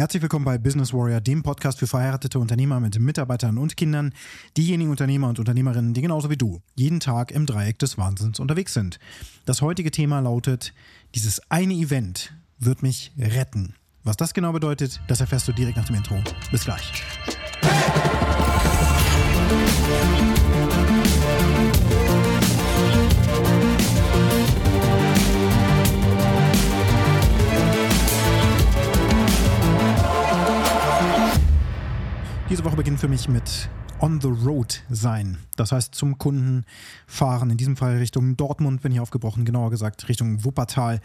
Herzlich willkommen bei Business Warrior, dem Podcast für verheiratete Unternehmer mit Mitarbeitern und Kindern, diejenigen Unternehmer und Unternehmerinnen, die genauso wie du jeden Tag im Dreieck des Wahnsinns unterwegs sind. Das heutige Thema lautet, dieses eine Event wird mich retten. Was das genau bedeutet, das erfährst du direkt nach dem Intro. Bis gleich. Diese Woche beginnt für mich mit on the road sein. Das heißt zum Kunden fahren. In diesem Fall Richtung Dortmund bin ich aufgebrochen, genauer gesagt Richtung Wuppertal.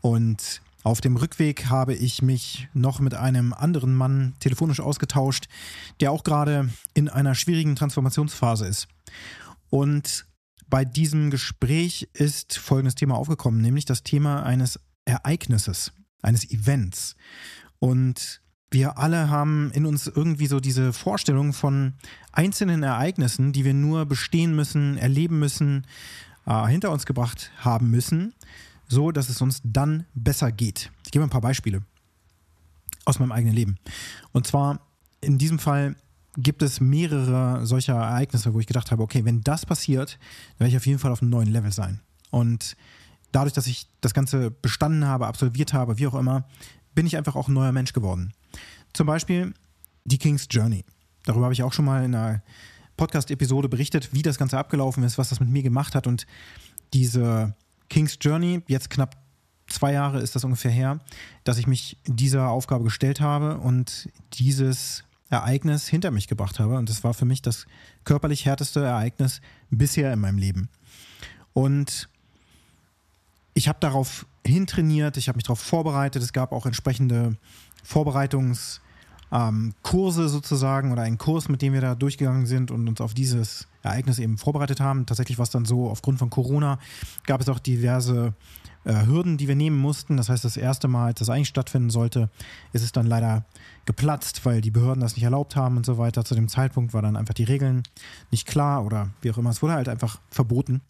Und auf dem Rückweg habe ich mich noch mit einem anderen Mann telefonisch ausgetauscht, der auch gerade in einer schwierigen Transformationsphase ist. Und bei diesem Gespräch ist folgendes Thema aufgekommen, nämlich das Thema eines Ereignisses, eines Events. Und wir alle haben in uns irgendwie so diese Vorstellung von einzelnen Ereignissen, die wir nur bestehen müssen, erleben müssen, äh, hinter uns gebracht haben müssen, so dass es uns dann besser geht. Ich gebe ein paar Beispiele aus meinem eigenen Leben. Und zwar in diesem Fall gibt es mehrere solcher Ereignisse, wo ich gedacht habe, okay, wenn das passiert, dann werde ich auf jeden Fall auf einem neuen Level sein. Und dadurch, dass ich das Ganze bestanden habe, absolviert habe, wie auch immer, bin ich einfach auch ein neuer Mensch geworden. Zum Beispiel die King's Journey. Darüber habe ich auch schon mal in einer Podcast-Episode berichtet, wie das Ganze abgelaufen ist, was das mit mir gemacht hat. Und diese King's Journey, jetzt knapp zwei Jahre ist das ungefähr her, dass ich mich dieser Aufgabe gestellt habe und dieses Ereignis hinter mich gebracht habe. Und das war für mich das körperlich härteste Ereignis bisher in meinem Leben. Und ich habe darauf hintrainiert, ich habe mich darauf vorbereitet. Es gab auch entsprechende Vorbereitungskurse ähm, sozusagen oder einen Kurs, mit dem wir da durchgegangen sind und uns auf dieses Ereignis eben vorbereitet haben. Tatsächlich war es dann so, aufgrund von Corona gab es auch diverse äh, Hürden, die wir nehmen mussten. Das heißt, das erste Mal, als das eigentlich stattfinden sollte, ist es dann leider geplatzt, weil die Behörden das nicht erlaubt haben und so weiter. Zu dem Zeitpunkt war dann einfach die Regeln nicht klar oder wie auch immer. Es wurde halt einfach verboten.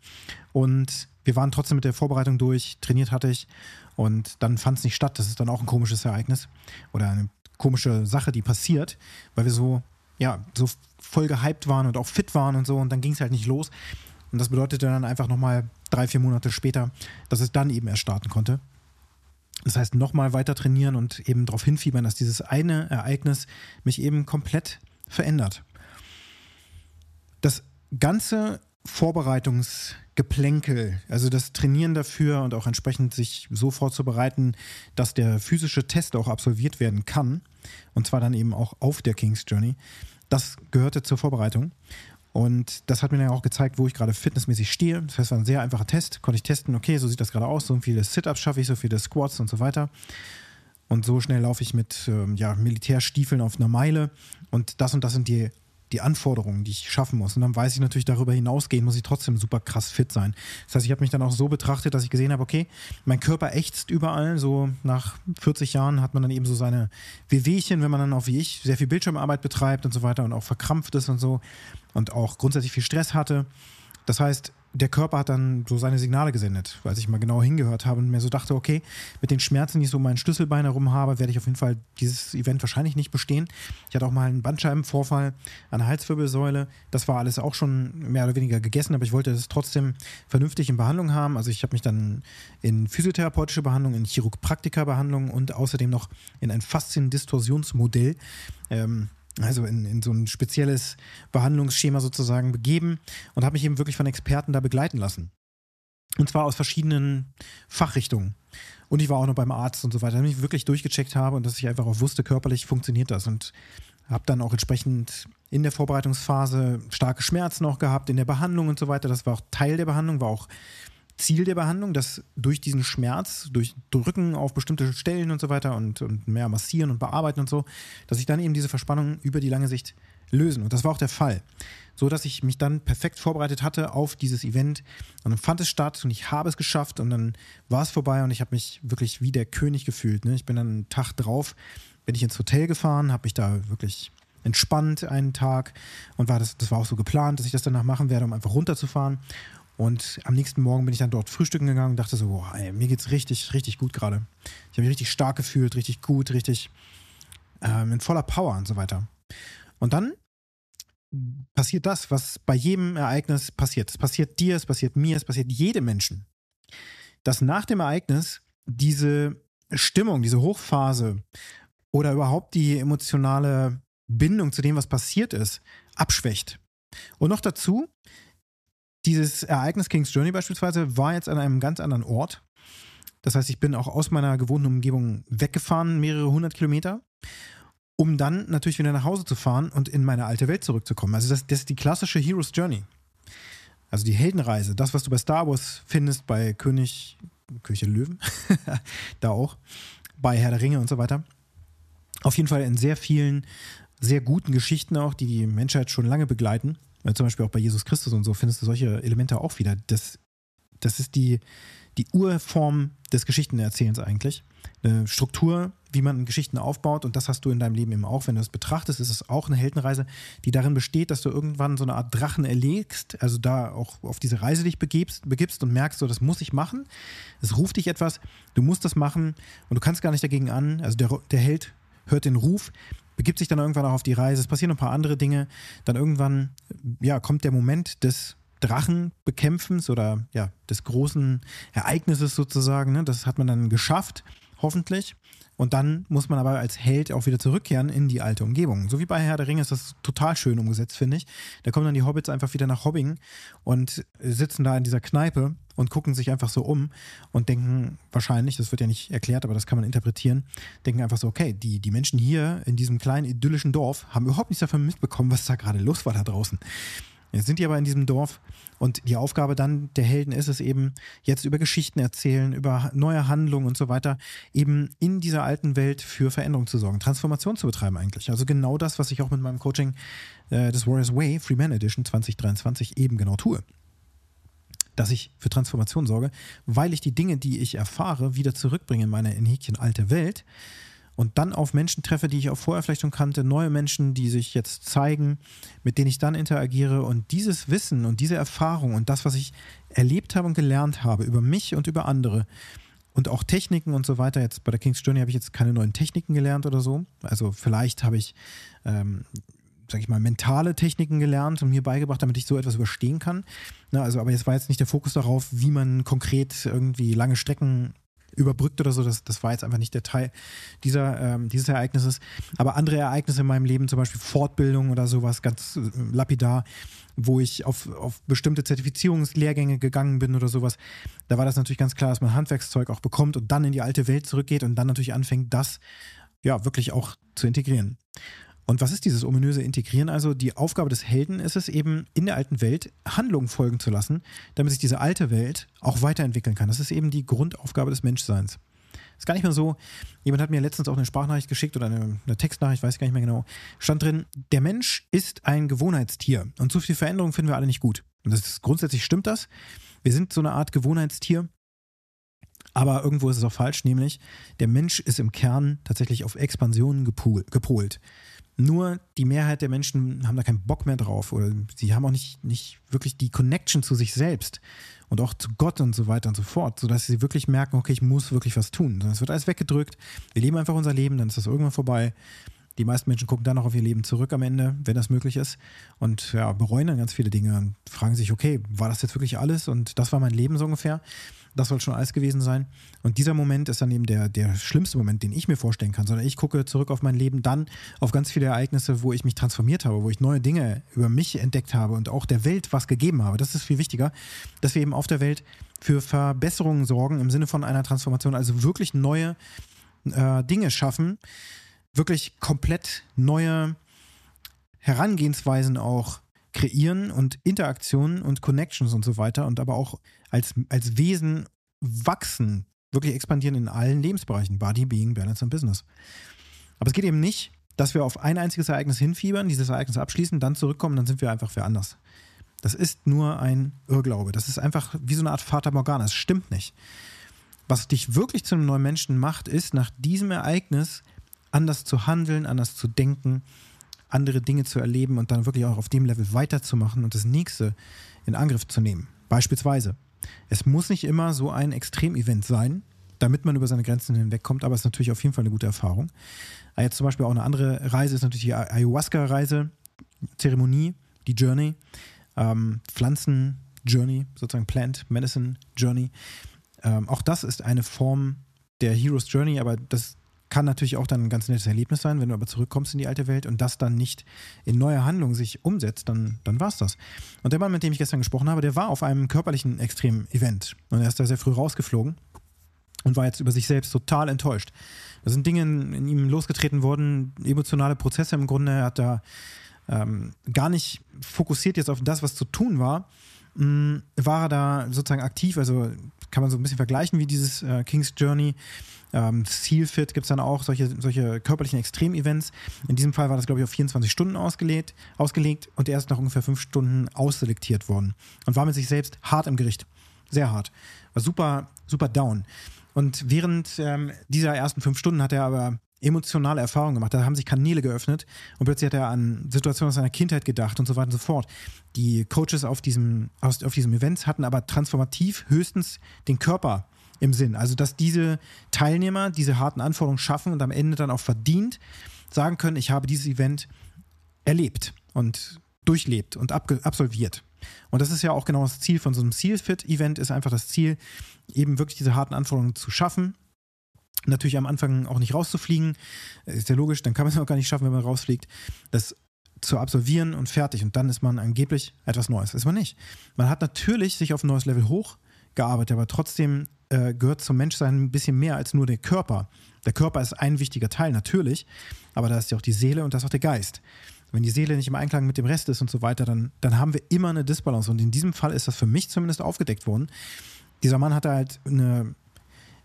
Und wir waren trotzdem mit der Vorbereitung durch, trainiert hatte ich und dann fand es nicht statt. Das ist dann auch ein komisches Ereignis oder eine komische Sache, die passiert, weil wir so, ja, so voll gehypt waren und auch fit waren und so und dann ging es halt nicht los. Und das bedeutete dann einfach nochmal drei, vier Monate später, dass es dann eben erst starten konnte. Das heißt, nochmal weiter trainieren und eben darauf hinfiebern, dass dieses eine Ereignis mich eben komplett verändert. Das ganze Vorbereitungsgeplänkel, also das Trainieren dafür und auch entsprechend sich so vorzubereiten, dass der physische Test auch absolviert werden kann, und zwar dann eben auch auf der King's Journey, das gehörte zur Vorbereitung. Und das hat mir dann auch gezeigt, wo ich gerade fitnessmäßig stehe. Das heißt, war ein sehr einfacher Test. Konnte ich testen, okay, so sieht das gerade aus, so viele Sit-Ups schaffe ich, so viele Squats und so weiter. Und so schnell laufe ich mit ähm, ja, Militärstiefeln auf einer Meile. Und das und das sind die die Anforderungen, die ich schaffen muss. Und dann weiß ich natürlich, darüber hinausgehen muss ich trotzdem super krass fit sein. Das heißt, ich habe mich dann auch so betrachtet, dass ich gesehen habe, okay, mein Körper ächzt überall. So nach 40 Jahren hat man dann eben so seine Wehwehchen, wenn man dann auch wie ich sehr viel Bildschirmarbeit betreibt und so weiter und auch verkrampft ist und so und auch grundsätzlich viel Stress hatte. Das heißt, der Körper hat dann so seine Signale gesendet, als ich mal genau hingehört habe und mir so dachte, okay, mit den Schmerzen, die ich so meinen Schlüsselbein herum habe, werde ich auf jeden Fall dieses Event wahrscheinlich nicht bestehen. Ich hatte auch mal einen Bandscheibenvorfall an der Halswirbelsäule. Das war alles auch schon mehr oder weniger gegessen, aber ich wollte es trotzdem vernünftig in Behandlung haben. Also ich habe mich dann in physiotherapeutische Behandlung, in Chiropraktika-Behandlung und außerdem noch in ein Faszien-Distorsionsmodell ähm, also in, in so ein spezielles Behandlungsschema sozusagen begeben und habe mich eben wirklich von Experten da begleiten lassen. Und zwar aus verschiedenen Fachrichtungen. Und ich war auch noch beim Arzt und so weiter, damit ich wirklich durchgecheckt habe und dass ich einfach auch wusste, körperlich funktioniert das. Und habe dann auch entsprechend in der Vorbereitungsphase starke Schmerzen auch gehabt, in der Behandlung und so weiter. Das war auch Teil der Behandlung, war auch Ziel der Behandlung, dass durch diesen Schmerz, durch Drücken auf bestimmte Stellen und so weiter und, und mehr massieren und bearbeiten und so, dass sich dann eben diese Verspannungen über die lange Sicht lösen. Und das war auch der Fall. So dass ich mich dann perfekt vorbereitet hatte auf dieses Event. Und dann fand es statt und ich habe es geschafft und dann war es vorbei und ich habe mich wirklich wie der König gefühlt. Ne? Ich bin dann einen Tag drauf, bin ich ins Hotel gefahren, habe mich da wirklich entspannt einen Tag und war das, das war auch so geplant, dass ich das danach machen werde, um einfach runterzufahren. Und am nächsten Morgen bin ich dann dort frühstücken gegangen und dachte so, boah, ey, mir geht's richtig, richtig gut gerade. Ich habe mich richtig stark gefühlt, richtig gut, richtig ähm, in voller Power und so weiter. Und dann passiert das, was bei jedem Ereignis passiert. Es passiert dir, es passiert mir, es passiert jedem Menschen. Dass nach dem Ereignis diese Stimmung, diese Hochphase oder überhaupt die emotionale Bindung zu dem, was passiert ist, abschwächt. Und noch dazu, dieses Ereignis King's Journey beispielsweise war jetzt an einem ganz anderen Ort. Das heißt, ich bin auch aus meiner gewohnten Umgebung weggefahren, mehrere hundert Kilometer, um dann natürlich wieder nach Hause zu fahren und in meine alte Welt zurückzukommen. Also das, das ist die klassische Hero's Journey. Also die Heldenreise, das, was du bei Star Wars findest, bei König, König der Löwen, da auch, bei Herr der Ringe und so weiter. Auf jeden Fall in sehr vielen, sehr guten Geschichten auch, die die Menschheit schon lange begleiten. Zum Beispiel auch bei Jesus Christus und so findest du solche Elemente auch wieder. Das, das ist die, die Urform des Geschichtenerzählens eigentlich. Eine Struktur, wie man Geschichten aufbaut und das hast du in deinem Leben eben auch. Wenn du es betrachtest, ist es auch eine Heldenreise, die darin besteht, dass du irgendwann so eine Art Drachen erlegst, also da auch auf diese Reise dich begibst, begibst und merkst, so, das muss ich machen. Es ruft dich etwas, du musst das machen und du kannst gar nicht dagegen an. Also der, der Held hört den Ruf, begibt sich dann irgendwann auch auf die Reise. Es passieren ein paar andere Dinge. Dann irgendwann, ja, kommt der Moment des Drachenbekämpfens oder ja, des großen Ereignisses sozusagen. Ne? Das hat man dann geschafft, hoffentlich. Und dann muss man aber als Held auch wieder zurückkehren in die alte Umgebung. So wie bei Herr der Ringe ist das total schön umgesetzt, finde ich. Da kommen dann die Hobbits einfach wieder nach Hobbing und sitzen da in dieser Kneipe und gucken sich einfach so um und denken wahrscheinlich, das wird ja nicht erklärt, aber das kann man interpretieren, denken einfach so, okay, die, die Menschen hier in diesem kleinen idyllischen Dorf haben überhaupt nichts davon mitbekommen, was da gerade los war da draußen. Jetzt sind die aber in diesem Dorf und die Aufgabe dann der Helden ist es eben, jetzt über Geschichten erzählen, über neue Handlungen und so weiter, eben in dieser alten Welt für Veränderung zu sorgen, Transformation zu betreiben eigentlich. Also genau das, was ich auch mit meinem Coaching äh, des Warriors Way, Free Man Edition 2023 eben genau tue. Dass ich für Transformation sorge, weil ich die Dinge, die ich erfahre, wieder zurückbringe in meine in Häkchen alte Welt und dann auf Menschen treffe, die ich auch vorher vielleicht schon kannte, neue Menschen, die sich jetzt zeigen, mit denen ich dann interagiere und dieses Wissen und diese Erfahrung und das, was ich erlebt habe und gelernt habe über mich und über andere und auch Techniken und so weiter. Jetzt bei der King's Journey habe ich jetzt keine neuen Techniken gelernt oder so. Also vielleicht habe ich, ähm, sag ich mal, mentale Techniken gelernt und mir beigebracht, damit ich so etwas überstehen kann. Na, also, aber jetzt war jetzt nicht der Fokus darauf, wie man konkret irgendwie lange Strecken überbrückt oder so. Das, das war jetzt einfach nicht der Teil dieser, ähm, dieses Ereignisses. Aber andere Ereignisse in meinem Leben, zum Beispiel Fortbildung oder sowas, ganz äh, lapidar, wo ich auf, auf bestimmte Zertifizierungslehrgänge gegangen bin oder sowas, da war das natürlich ganz klar, dass man Handwerkszeug auch bekommt und dann in die alte Welt zurückgeht und dann natürlich anfängt, das ja wirklich auch zu integrieren. Und was ist dieses ominöse Integrieren? Also die Aufgabe des Helden ist es eben, in der alten Welt Handlungen folgen zu lassen, damit sich diese alte Welt auch weiterentwickeln kann. Das ist eben die Grundaufgabe des Menschseins. Ist gar nicht mehr so. Jemand hat mir letztens auch eine Sprachnachricht geschickt oder eine, eine Textnachricht, weiß ich gar nicht mehr genau. Stand drin, der Mensch ist ein Gewohnheitstier und zu viel Veränderung finden wir alle nicht gut. Und das ist, grundsätzlich stimmt das. Wir sind so eine Art Gewohnheitstier. Aber irgendwo ist es auch falsch, nämlich der Mensch ist im Kern tatsächlich auf Expansion gepolt. Nur die Mehrheit der Menschen haben da keinen Bock mehr drauf oder sie haben auch nicht, nicht wirklich die Connection zu sich selbst und auch zu Gott und so weiter und so fort, sodass sie wirklich merken, okay, ich muss wirklich was tun. Es wird alles weggedrückt, wir leben einfach unser Leben, dann ist das irgendwann vorbei. Die meisten Menschen gucken dann auch auf ihr Leben zurück am Ende, wenn das möglich ist, und ja, bereuen dann ganz viele Dinge und fragen sich, okay, war das jetzt wirklich alles und das war mein Leben so ungefähr? Das soll schon alles gewesen sein. Und dieser Moment ist dann eben der, der schlimmste Moment, den ich mir vorstellen kann, sondern ich gucke zurück auf mein Leben, dann auf ganz viele Ereignisse, wo ich mich transformiert habe, wo ich neue Dinge über mich entdeckt habe und auch der Welt was gegeben habe. Das ist viel wichtiger, dass wir eben auf der Welt für Verbesserungen sorgen im Sinne von einer Transformation, also wirklich neue äh, Dinge schaffen, wirklich komplett neue Herangehensweisen auch kreieren und Interaktionen und Connections und so weiter und aber auch als, als Wesen wachsen, wirklich expandieren in allen Lebensbereichen. Body, Being, Balance und Business. Aber es geht eben nicht, dass wir auf ein einziges Ereignis hinfiebern, dieses Ereignis abschließen, dann zurückkommen, dann sind wir einfach wer anders. Das ist nur ein Irrglaube. Das ist einfach wie so eine Art Fata Morgana. Es stimmt nicht. Was dich wirklich zu einem neuen Menschen macht, ist, nach diesem Ereignis anders zu handeln, anders zu denken, andere Dinge zu erleben und dann wirklich auch auf dem Level weiterzumachen und das nächste in Angriff zu nehmen. Beispielsweise, es muss nicht immer so ein Extremevent sein, damit man über seine Grenzen hinwegkommt, aber es ist natürlich auf jeden Fall eine gute Erfahrung. Ah, jetzt zum Beispiel auch eine andere Reise ist natürlich die Ayahuasca-Reise, Zeremonie, die Journey, ähm, Pflanzen-Journey, sozusagen Plant Medicine Journey. Ähm, auch das ist eine Form der Hero's Journey, aber das kann natürlich auch dann ein ganz nettes Erlebnis sein, wenn du aber zurückkommst in die alte Welt und das dann nicht in neue Handlungen sich umsetzt, dann, dann war es das. Und der Mann, mit dem ich gestern gesprochen habe, der war auf einem körperlichen Extrem-Event und er ist da sehr früh rausgeflogen und war jetzt über sich selbst total enttäuscht. Da sind Dinge in, ihm losgetreten worden, emotionale Prozesse im Grunde. Er hat da ähm, gar nicht fokussiert jetzt auf das, was zu tun war, mh, mm, war er da sozusagen aktiv. Also kann man so ein bisschen vergleichen wie dieses äh, King's Journey. Ähm, Sealfit gibt es dann auch, solche, solche körperlichen Extremevents. In diesem Fall war das, glaube ich, auf 24 Stunden ausgelegt, ausgelegt und er ist nach ungefähr fünf Stunden ausselektiert worden und war mit sich selbst hart im Gericht. Sehr hart. War super, super down. Und während ähm, dieser ersten fünf Stunden hat er aber emotionale Erfahrungen gemacht. Da haben sich Kanäle geöffnet und plötzlich hat er an Situationen aus seiner Kindheit gedacht und so weiter und so fort. Die Coaches auf diesem, auf diesem Event hatten aber transformativ höchstens den Körper im Sinn. Also, dass diese Teilnehmer diese harten Anforderungen schaffen und am Ende dann auch verdient sagen können, ich habe dieses Event erlebt und durchlebt und absolviert. Und das ist ja auch genau das Ziel von so einem Seal-Fit-Event, ist einfach das Ziel, eben wirklich diese harten Anforderungen zu schaffen Natürlich am Anfang auch nicht rauszufliegen, ist ja logisch, dann kann man es auch gar nicht schaffen, wenn man rausfliegt. Das zu absolvieren und fertig und dann ist man angeblich etwas Neues. Ist man nicht. Man hat natürlich sich auf ein neues Level hochgearbeitet, aber trotzdem äh, gehört zum Menschsein ein bisschen mehr als nur der Körper. Der Körper ist ein wichtiger Teil, natürlich, aber da ist ja auch die Seele und da ist auch der Geist. Wenn die Seele nicht im Einklang mit dem Rest ist und so weiter, dann, dann haben wir immer eine Disbalance. Und in diesem Fall ist das für mich zumindest aufgedeckt worden. Dieser Mann hatte halt eine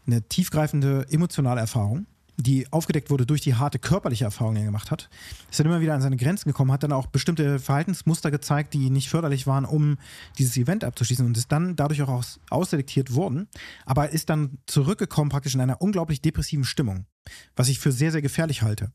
eine tiefgreifende emotionale Erfahrung, die aufgedeckt wurde durch die harte körperliche Erfahrung, die er gemacht hat. Ist dann immer wieder an seine Grenzen gekommen, hat dann auch bestimmte Verhaltensmuster gezeigt, die nicht förderlich waren, um dieses Event abzuschließen und ist dann dadurch auch aus, ausselektiert worden, aber ist dann zurückgekommen praktisch in einer unglaublich depressiven Stimmung, was ich für sehr, sehr gefährlich halte.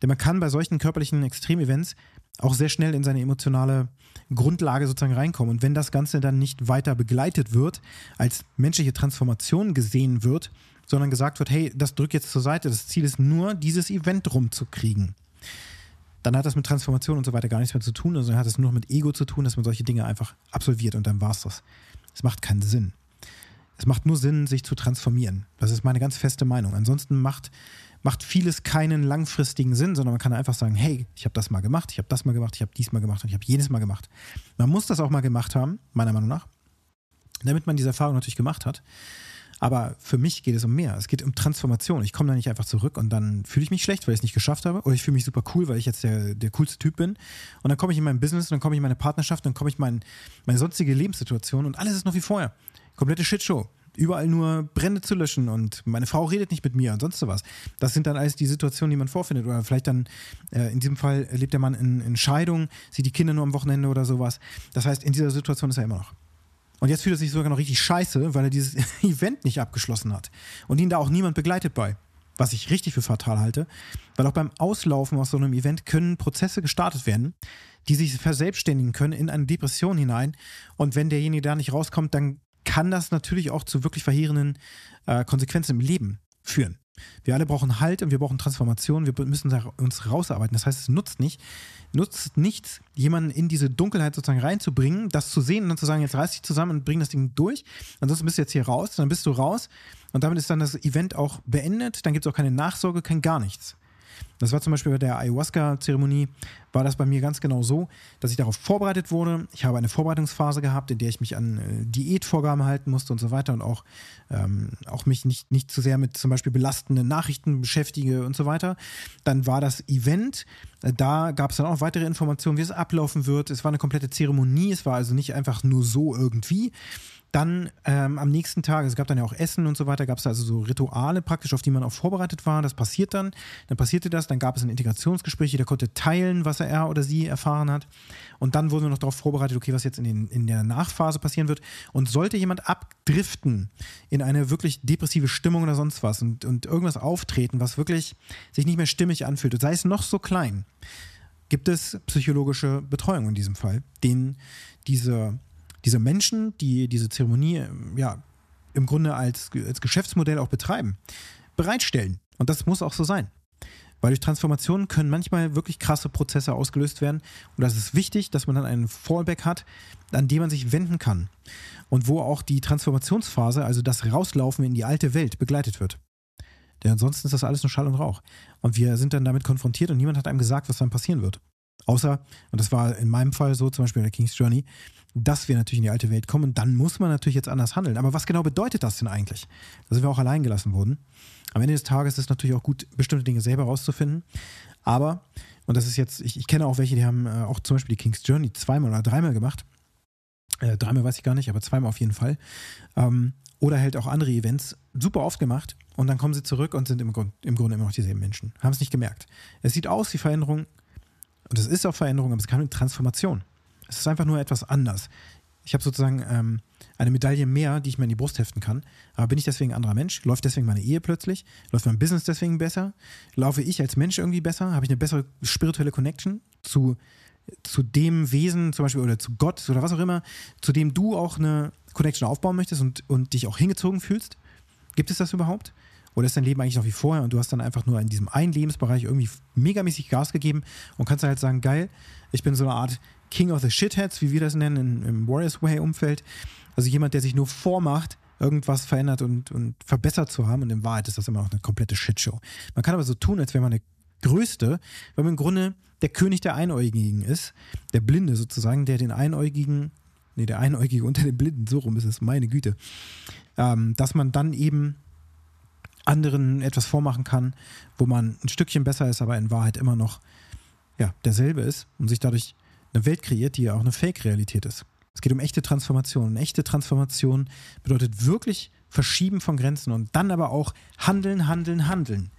Denn man kann bei solchen körperlichen Extremevents auch sehr schnell in seine emotionale Grundlage sozusagen reinkommen. Und wenn das Ganze dann nicht weiter begleitet wird, als menschliche Transformation gesehen wird, sondern gesagt wird, hey, das drückt jetzt zur Seite, das Ziel ist nur, dieses Event rumzukriegen. Dann hat das mit Transformation und so weiter gar nichts mehr zu tun, sondern hat es nur noch mit Ego zu tun, dass man solche Dinge einfach absolviert und dann war es das. Es macht keinen Sinn. Es macht nur Sinn, sich zu transformieren. Das ist meine ganz feste Meinung. Ansonsten macht macht vieles keinen langfristigen Sinn, sondern man kann einfach sagen, hey, ich habe das mal gemacht, ich habe das mal gemacht, ich habe dies mal gemacht und ich habe jedes Mal gemacht. Man muss das auch mal gemacht haben, meiner Meinung nach, damit man diese Erfahrung natürlich gemacht hat. Aber für mich geht es um mehr. Es geht um Transformation. Ich komme da nicht einfach zurück und dann fühle ich mich schlecht, weil ich es nicht geschafft habe. Oder ich fühle mich super cool, weil ich jetzt der, der coolste Typ bin. Und dann komme ich in mein Business, dann komme ich in meine Partnerschaft, dann komme ich in mein, meine sonstige Lebenssituation und alles ist noch wie vorher. Komplette Shitshow überall nur Brände zu löschen und meine Frau redet nicht mit mir und sonst sowas. Das sind dann alles die Situationen, die man vorfindet. Oder vielleicht dann, äh, in diesem Fall lebt der Mann in, in Scheidung, sieht die Kinder nur am Wochenende oder sowas. Das heißt, in dieser Situation ist er immer noch. Und jetzt fühlt er sich sogar noch richtig scheiße, weil er dieses Event nicht abgeschlossen hat. Und ihn da auch niemand begleitet bei. Was ich richtig für fatal halte. Weil auch beim Auslaufen aus so einem Event können Prozesse gestartet werden, die sich verselbstständigen können in eine Depression hinein. Und wenn derjenige da nicht rauskommt, dann kann das natürlich auch zu wirklich verheerenden äh, Konsequenzen im Leben führen. Wir alle brauchen Halt und wir brauchen Transformation. Wir müssen uns rausarbeiten. Das heißt, es nutzt nicht, nutzt nichts, jemanden in diese Dunkelheit sozusagen reinzubringen, das zu sehen und dann zu sagen, jetzt reiß dich zusammen und bring das Ding durch. Ansonsten bist du jetzt hier raus, dann bist du raus und damit ist dann das Event auch beendet. Dann gibt es auch keine Nachsorge, kein gar nichts. Das war zum Beispiel bei der Ayahuasca-Zeremonie, war das bei mir ganz genau so, dass ich darauf vorbereitet wurde. Ich habe eine Vorbereitungsphase gehabt, in der ich mich an äh, Diätvorgaben halten musste und so weiter und auch, ähm, auch mich nicht, nicht zu sehr mit zum Beispiel belastenden Nachrichten beschäftige und so weiter. Dann war das Event, äh, da gab es dann auch weitere Informationen, wie es ablaufen wird. Es war eine komplette Zeremonie, es war also nicht einfach nur so irgendwie, dann ähm, am nächsten Tag, es gab dann ja auch Essen und so weiter, gab es also so Rituale praktisch, auf die man auch vorbereitet war. Das passiert dann. Dann passierte das, dann gab es ein Integrationsgespräch, jeder konnte teilen, was er oder sie erfahren hat. Und dann wurden wir noch darauf vorbereitet, okay, was jetzt in, den, in der Nachphase passieren wird. Und sollte jemand abdriften in eine wirklich depressive Stimmung oder sonst was und, und irgendwas auftreten, was wirklich sich nicht mehr stimmig anfühlt, sei es noch so klein, gibt es psychologische Betreuung in diesem Fall, denen diese diese Menschen, die diese Zeremonie ja, im Grunde als, als Geschäftsmodell auch betreiben, bereitstellen. Und das muss auch so sein. Weil durch Transformationen können manchmal wirklich krasse Prozesse ausgelöst werden. Und das ist wichtig, dass man dann einen Fallback hat, an dem man sich wenden kann. Und wo auch die Transformationsphase, also das Rauslaufen in die alte Welt, begleitet wird. Denn ansonsten ist das alles nur Schall und Rauch. Und wir sind dann damit konfrontiert und niemand hat einem gesagt, was dann passieren wird. Außer, und das war in meinem Fall so, zum Beispiel in der King's Journey, dass wir natürlich in die alte Welt kommen. Dann muss man natürlich jetzt anders handeln. Aber was genau bedeutet das denn eigentlich? Da sind wir auch allein gelassen worden. Am Ende des Tages ist es natürlich auch gut, bestimmte Dinge selber rauszufinden. Aber, und das ist jetzt, ich, ich kenne auch welche, die haben äh, auch zum Beispiel die King's Journey zweimal oder dreimal gemacht. Äh, dreimal weiß ich gar nicht, aber zweimal auf jeden Fall. Ähm, oder halt auch andere Events super oft gemacht und dann kommen sie zurück und sind im, Grund, im Grunde immer noch dieselben Menschen. Haben es nicht gemerkt. Es sieht aus wie Veränderung und es ist auch Veränderung, aber es ist keine Transformation. Es ist einfach nur etwas anders. Ich habe sozusagen ähm, eine Medaille mehr, die ich mir in die Brust heften kann. Aber bin ich deswegen ein anderer Mensch? Läuft deswegen meine Ehe plötzlich? Läuft mein Business deswegen besser? Laufe ich als Mensch irgendwie besser? Habe ich eine bessere spirituelle Connection zu, zu dem Wesen zum Beispiel oder zu Gott oder was auch immer, zu dem du auch eine Connection aufbauen möchtest und, und dich auch hingezogen fühlst? Gibt es das überhaupt? Oder ist dein Leben eigentlich noch wie vorher und du hast dann einfach nur in diesem einen Lebensbereich irgendwie megamäßig Gas gegeben und kannst halt sagen, geil, ich bin so eine Art King of the Shitheads, wie wir das nennen, im Warriors Way-Umfeld. Also jemand, der sich nur vormacht, irgendwas verändert und, und verbessert zu haben. Und in Wahrheit ist das immer noch eine komplette Shitshow. Man kann aber so tun, als wäre man der Größte, weil man im Grunde der König der Einäugigen ist. Der Blinde sozusagen, der den Einäugigen, nee, der Einäugige unter den Blinden, so rum ist es, meine Güte. Ähm, dass man dann eben anderen etwas vormachen kann, wo man ein Stückchen besser ist, aber in Wahrheit immer noch ja, derselbe ist und sich dadurch eine Welt kreiert, die ja auch eine Fake-Realität ist. Es geht um echte Transformation. Und echte Transformation bedeutet wirklich Verschieben von Grenzen und dann aber auch handeln, handeln, handeln.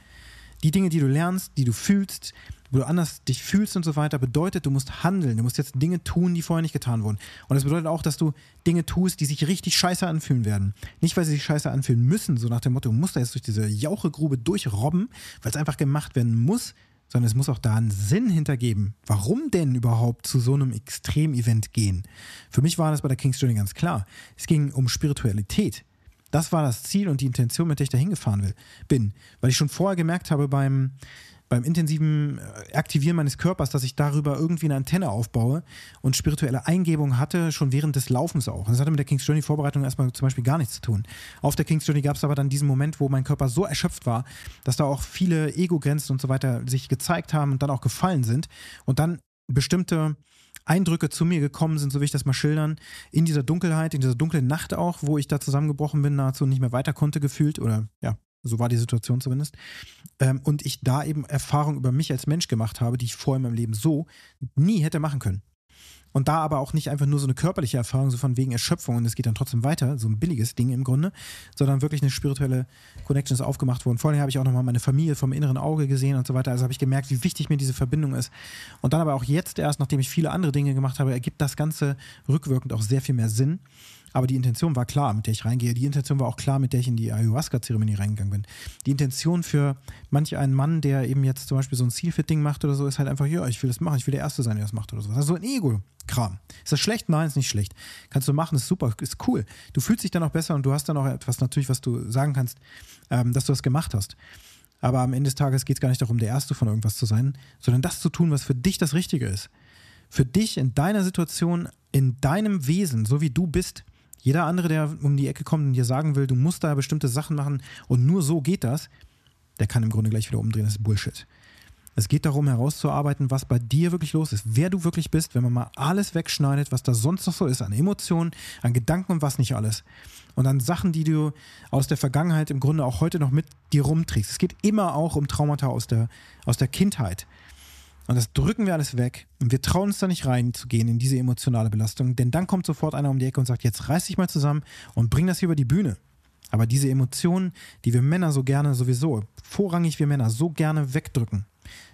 Die Dinge, die du lernst, die du fühlst, wo du anders dich fühlst und so weiter, bedeutet, du musst handeln. Du musst jetzt Dinge tun, die vorher nicht getan wurden. Und das bedeutet auch, dass du Dinge tust, die sich richtig scheiße anfühlen werden. Nicht, weil sie sich scheiße anfühlen müssen, so nach dem Motto, du musst da jetzt durch diese Jauchegrube durchrobben, weil es einfach gemacht werden muss, sondern es muss auch da einen Sinn hintergeben. Warum denn überhaupt zu so einem Extremevent gehen? Für mich war das bei der King's Journey ganz klar. Es ging um Spiritualität. Das war das Ziel und die Intention, mit der ich da hingefahren bin. Weil ich schon vorher gemerkt habe beim, beim intensiven äh, Aktivieren meines Körpers, dass ich darüber irgendwie eine Antenne aufbaue und spirituelle Eingebung hatte, schon während des Laufens auch. Das hatte mit der King's Journey Vorbereitung erstmal zum Beispiel gar nichts zu tun. Auf der King's Journey gab es aber dann diesen Moment, wo mein Körper so erschöpft war, dass da auch viele Ego-Grenzen und so weiter sich gezeigt haben und dann auch gefallen sind und dann bestimmte Eindrücke zu mir gekommen sind, so will ich das mal schildern, in dieser Dunkelheit, in dieser dunklen Nacht auch, wo ich da zusammengebrochen bin, nahezu nicht mehr weiter konnte gefühlt oder ja, so war die Situation zumindest. Ähm, und ich da eben Erfahrungen über mich als Mensch gemacht habe, die ich vorher in meinem Leben so nie hätte machen können. Und da aber auch nicht einfach nur so eine körperliche Erfahrung, so von wegen Erschöpfung und es geht dann trotzdem weiter, so ein billiges Ding im Grunde, sondern wirklich eine spirituelle Connection ist aufgemacht worden. Vorher habe ich auch nochmal meine Familie vom inneren Auge gesehen und so weiter. Also habe ich gemerkt, wie wichtig mir diese Verbindung ist. Und dann aber auch jetzt erst, nachdem ich viele andere Dinge gemacht habe, ergibt das Ganze rückwirkend auch sehr viel mehr Sinn. Aber die Intention war klar, mit der ich reingehe. Die Intention war auch klar, mit der ich in die Ayahuasca-Zeremonie reingegangen bin. Die Intention für manch einen Mann, der eben jetzt zum Beispiel so ein Zielfit-Ding macht oder so, ist halt einfach, ja, ich will das machen, ich will der Erste sein, der das macht oder so. Also so ein Ego-Kram. Ist das schlecht? Nein, ist nicht schlecht. Kannst du machen, ist super, ist cool. Du fühlst dich dann auch besser und du hast dann auch etwas natürlich, was du sagen kannst, ähm, dass du das gemacht hast. Aber am Ende des Tages geht es gar nicht darum, der Erste von irgendwas zu sein, sondern das zu tun, was für dich das Richtige ist. Für dich in deiner Situation, in deinem Wesen, so wie du bist, jeder andere, der um die Ecke kommt und dir sagen will, du musst da bestimmte Sachen machen und nur so geht das, der kann im Grunde gleich wieder umdrehen. Das ist Bullshit. Es geht darum, herauszuarbeiten, was bei dir wirklich los ist, wer du wirklich bist, wenn man mal alles wegschneidet, was da sonst noch so ist, an Emotionen, an Gedanken und was nicht alles. Und an Sachen, die du aus der Vergangenheit im Grunde auch heute noch mit dir rumträgst. Es geht immer auch um Traumata aus der, aus der Kindheit. Und das drücken wir alles weg. Und wir trauen uns da nicht reinzugehen in diese emotionale Belastung. Denn dann kommt sofort einer um die Ecke und sagt, jetzt reiß dich mal zusammen und bring das hier über die Bühne. Aber diese Emotionen, die wir Männer so gerne sowieso, vorrangig wir Männer so gerne wegdrücken,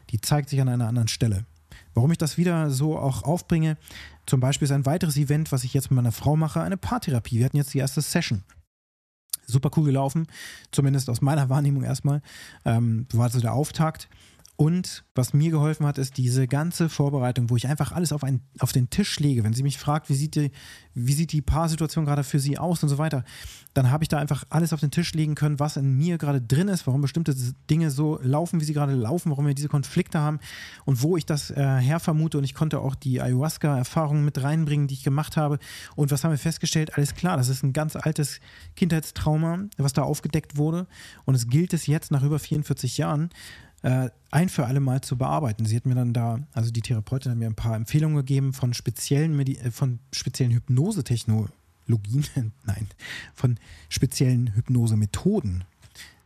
die zeigt sich an einer anderen Stelle. Warum ich das wieder so auch aufbringe, zum Beispiel ist ein weiteres Event, was ich jetzt mit meiner Frau mache, eine Paartherapie. Wir hatten jetzt die erste Session. Super cool gelaufen, zumindest aus meiner Wahrnehmung erstmal. Ähm, war also der Auftakt. Und was mir geholfen hat, ist diese ganze Vorbereitung, wo ich einfach alles auf, ein, auf den Tisch lege. Wenn sie mich fragt, wie sieht, die, wie sieht die Paarsituation gerade für sie aus und so weiter, dann habe ich da einfach alles auf den Tisch legen können, was in mir gerade drin ist, warum bestimmte Dinge so laufen, wie sie gerade laufen, warum wir diese Konflikte haben und wo ich das äh, her vermute. Und ich konnte auch die Ayahuasca-Erfahrungen mit reinbringen, die ich gemacht habe. Und was haben wir festgestellt? Alles klar, das ist ein ganz altes Kindheitstrauma, was da aufgedeckt wurde. Und es gilt es jetzt nach über 44 Jahren, äh, ein für alle Mal zu bearbeiten. Sie hat mir dann da, also die Therapeutin hat mir ein paar Empfehlungen gegeben von speziellen, Medi äh, von speziellen Hypnosetechnologien, nein, von speziellen Hypnosemethoden,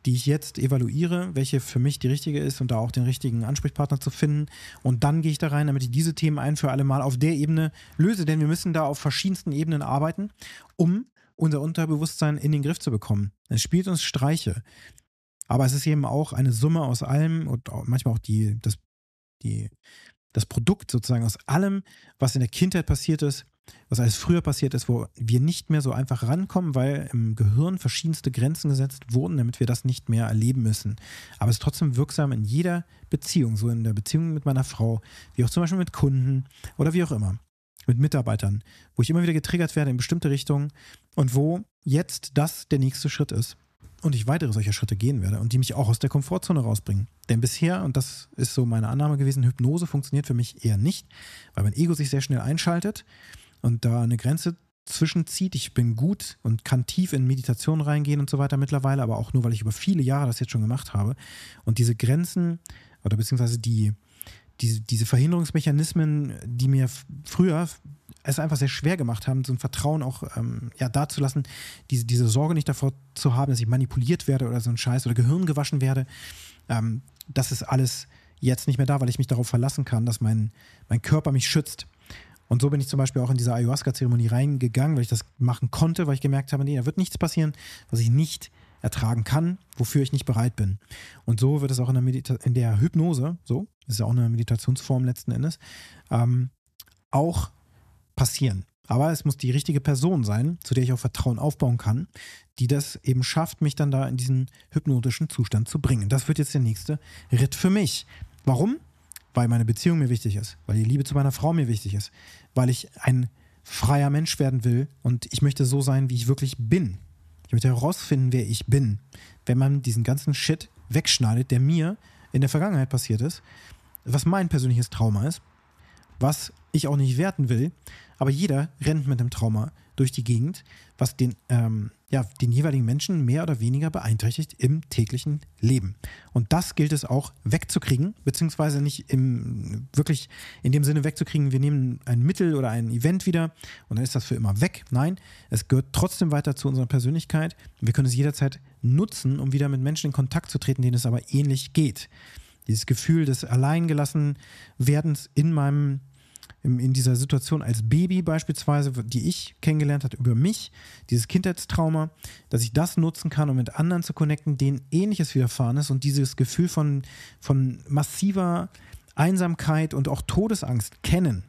die ich jetzt evaluiere, welche für mich die richtige ist und da auch den richtigen Ansprechpartner zu finden. Und dann gehe ich da rein, damit ich diese Themen ein für alle Mal auf der Ebene löse, denn wir müssen da auf verschiedensten Ebenen arbeiten, um unser Unterbewusstsein in den Griff zu bekommen. Es spielt uns Streiche. Aber es ist eben auch eine Summe aus allem und manchmal auch die, das, die, das Produkt sozusagen aus allem, was in der Kindheit passiert ist, was alles früher passiert ist, wo wir nicht mehr so einfach rankommen, weil im Gehirn verschiedenste Grenzen gesetzt wurden, damit wir das nicht mehr erleben müssen. Aber es ist trotzdem wirksam in jeder Beziehung, so in der Beziehung mit meiner Frau, wie auch zum Beispiel mit Kunden oder wie auch immer, mit Mitarbeitern, wo ich immer wieder getriggert werde in bestimmte Richtungen und wo jetzt das der nächste Schritt ist und ich weitere solcher Schritte gehen werde und die mich auch aus der Komfortzone rausbringen. Denn bisher, und das ist so meine Annahme gewesen, Hypnose funktioniert für mich eher nicht, weil mein Ego sich sehr schnell einschaltet und da eine Grenze zwischenzieht. Ich bin gut und kann tief in Meditation reingehen und so weiter mittlerweile, aber auch nur, weil ich über viele Jahre das jetzt schon gemacht habe. Und diese Grenzen oder beziehungsweise die, diese, diese Verhinderungsmechanismen, die mir früher es einfach sehr schwer gemacht haben, so ein Vertrauen auch ähm, ja, dazulassen, diese, diese Sorge nicht davor zu haben, dass ich manipuliert werde oder so ein Scheiß oder Gehirn gewaschen werde. Ähm, das ist alles jetzt nicht mehr da, weil ich mich darauf verlassen kann, dass mein, mein Körper mich schützt. Und so bin ich zum Beispiel auch in diese Ayahuasca-Zeremonie reingegangen, weil ich das machen konnte, weil ich gemerkt habe, nee, da wird nichts passieren, was ich nicht ertragen kann, wofür ich nicht bereit bin. Und so wird es auch in der, Medita in der Hypnose, so, ist ja auch eine Meditationsform letzten Endes, ähm, auch passieren. Aber es muss die richtige Person sein, zu der ich auch Vertrauen aufbauen kann, die das eben schafft, mich dann da in diesen hypnotischen Zustand zu bringen. Das wird jetzt der nächste Ritt für mich. Warum? Weil meine Beziehung mir wichtig ist, weil die Liebe zu meiner Frau mir wichtig ist, weil ich ein freier Mensch werden will und ich möchte so sein, wie ich wirklich bin. Ich möchte herausfinden, wer ich bin, wenn man diesen ganzen Shit wegschneidet, der mir in der Vergangenheit passiert ist, was mein persönliches Trauma ist, was ich auch nicht werten will, aber jeder rennt mit einem Trauma durch die Gegend, was den, ähm, ja, den jeweiligen Menschen mehr oder weniger beeinträchtigt im täglichen Leben. Und das gilt es auch wegzukriegen, beziehungsweise nicht im, wirklich in dem Sinne wegzukriegen, wir nehmen ein Mittel oder ein Event wieder und dann ist das für immer weg. Nein, es gehört trotzdem weiter zu unserer Persönlichkeit. Wir können es jederzeit nutzen, um wieder mit Menschen in Kontakt zu treten, denen es aber ähnlich geht. Dieses Gefühl des Alleingelassen-Werdens in meinem in dieser Situation als Baby beispielsweise, die ich kennengelernt habe über mich, dieses Kindheitstrauma, dass ich das nutzen kann, um mit anderen zu connecten, denen ähnliches widerfahren ist und dieses Gefühl von, von massiver Einsamkeit und auch Todesangst kennen.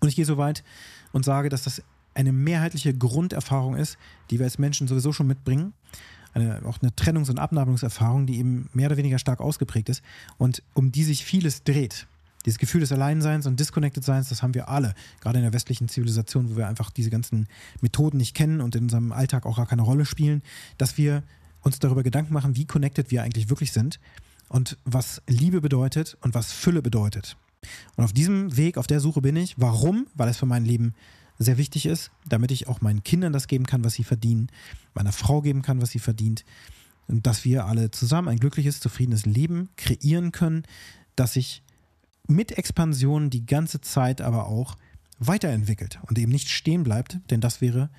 Und ich gehe so weit und sage, dass das eine mehrheitliche Grunderfahrung ist, die wir als Menschen sowieso schon mitbringen. Eine, auch eine Trennungs- und Abnabelungserfahrung, die eben mehr oder weniger stark ausgeprägt ist und um die sich vieles dreht. Dieses Gefühl des Alleinseins und Disconnected-Seins, das haben wir alle, gerade in der westlichen Zivilisation, wo wir einfach diese ganzen Methoden nicht kennen und in unserem Alltag auch gar keine Rolle spielen, dass wir uns darüber Gedanken machen, wie connected wir eigentlich wirklich sind und was Liebe bedeutet und was Fülle bedeutet. Und auf diesem Weg, auf der Suche bin ich. Warum? Weil es für mein Leben sehr wichtig ist, damit ich auch meinen Kindern das geben kann, was sie verdienen, meiner Frau geben kann, was sie verdient und dass wir alle zusammen ein glückliches, zufriedenes Leben kreieren können, das sich mit Expansion die ganze Zeit aber auch weiterentwickelt und eben nicht stehen bleibt, denn das wäre,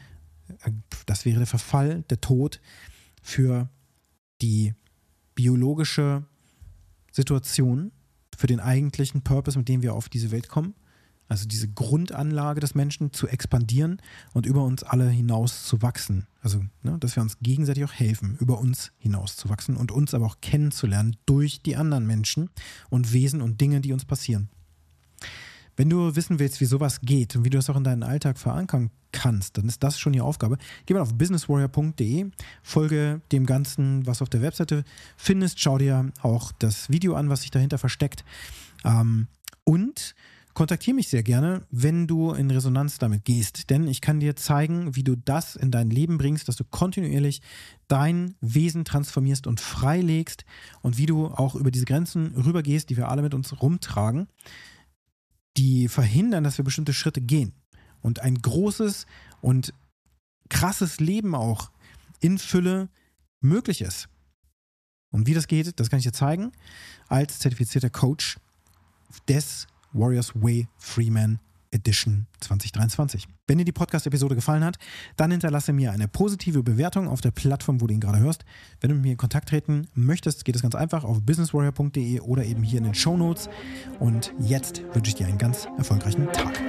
äh, das wäre der Verfall, der Tod für die biologische Situation, für den eigentlichen Purpose, mit dem wir auf diese Welt kommen also diese Grundanlage des Menschen zu expandieren und über uns alle hinaus zu wachsen. Also, ne, dass wir uns gegenseitig auch helfen, über uns hinaus zu wachsen und uns aber auch kennenzulernen durch die anderen Menschen und Wesen und Dinge, die uns passieren. Wenn du wissen willst, wie sowas geht und wie du das auch in deinen Alltag verankern kannst, dann ist das schon die Aufgabe. Geh mal auf businesswarrior.de, folge dem Ganzen, was auf der Webseite findest, schau dir auch das Video an, was sich dahinter versteckt. Ähm, und kontaktiere mich sehr gerne, wenn du in Resonanz damit gehst, denn ich kann dir zeigen, wie du das in dein Leben bringst, dass du kontinuierlich dein Wesen transformierst und freilegst und wie du auch über diese Grenzen rübergehst, die wir alle mit uns rumtragen, die verhindern, dass wir bestimmte Schritte gehen und ein großes und krasses Leben auch in Fülle möglich ist. Und wie das geht, das kann ich dir zeigen als zertifizierter Coach des Warriors Way Freeman Edition 2023. Wenn dir die Podcast-Episode gefallen hat, dann hinterlasse mir eine positive Bewertung auf der Plattform, wo du ihn gerade hörst. Wenn du mit mir in Kontakt treten möchtest, geht es ganz einfach auf businesswarrior.de oder eben hier in den Show Notes. Und jetzt wünsche ich dir einen ganz erfolgreichen Tag.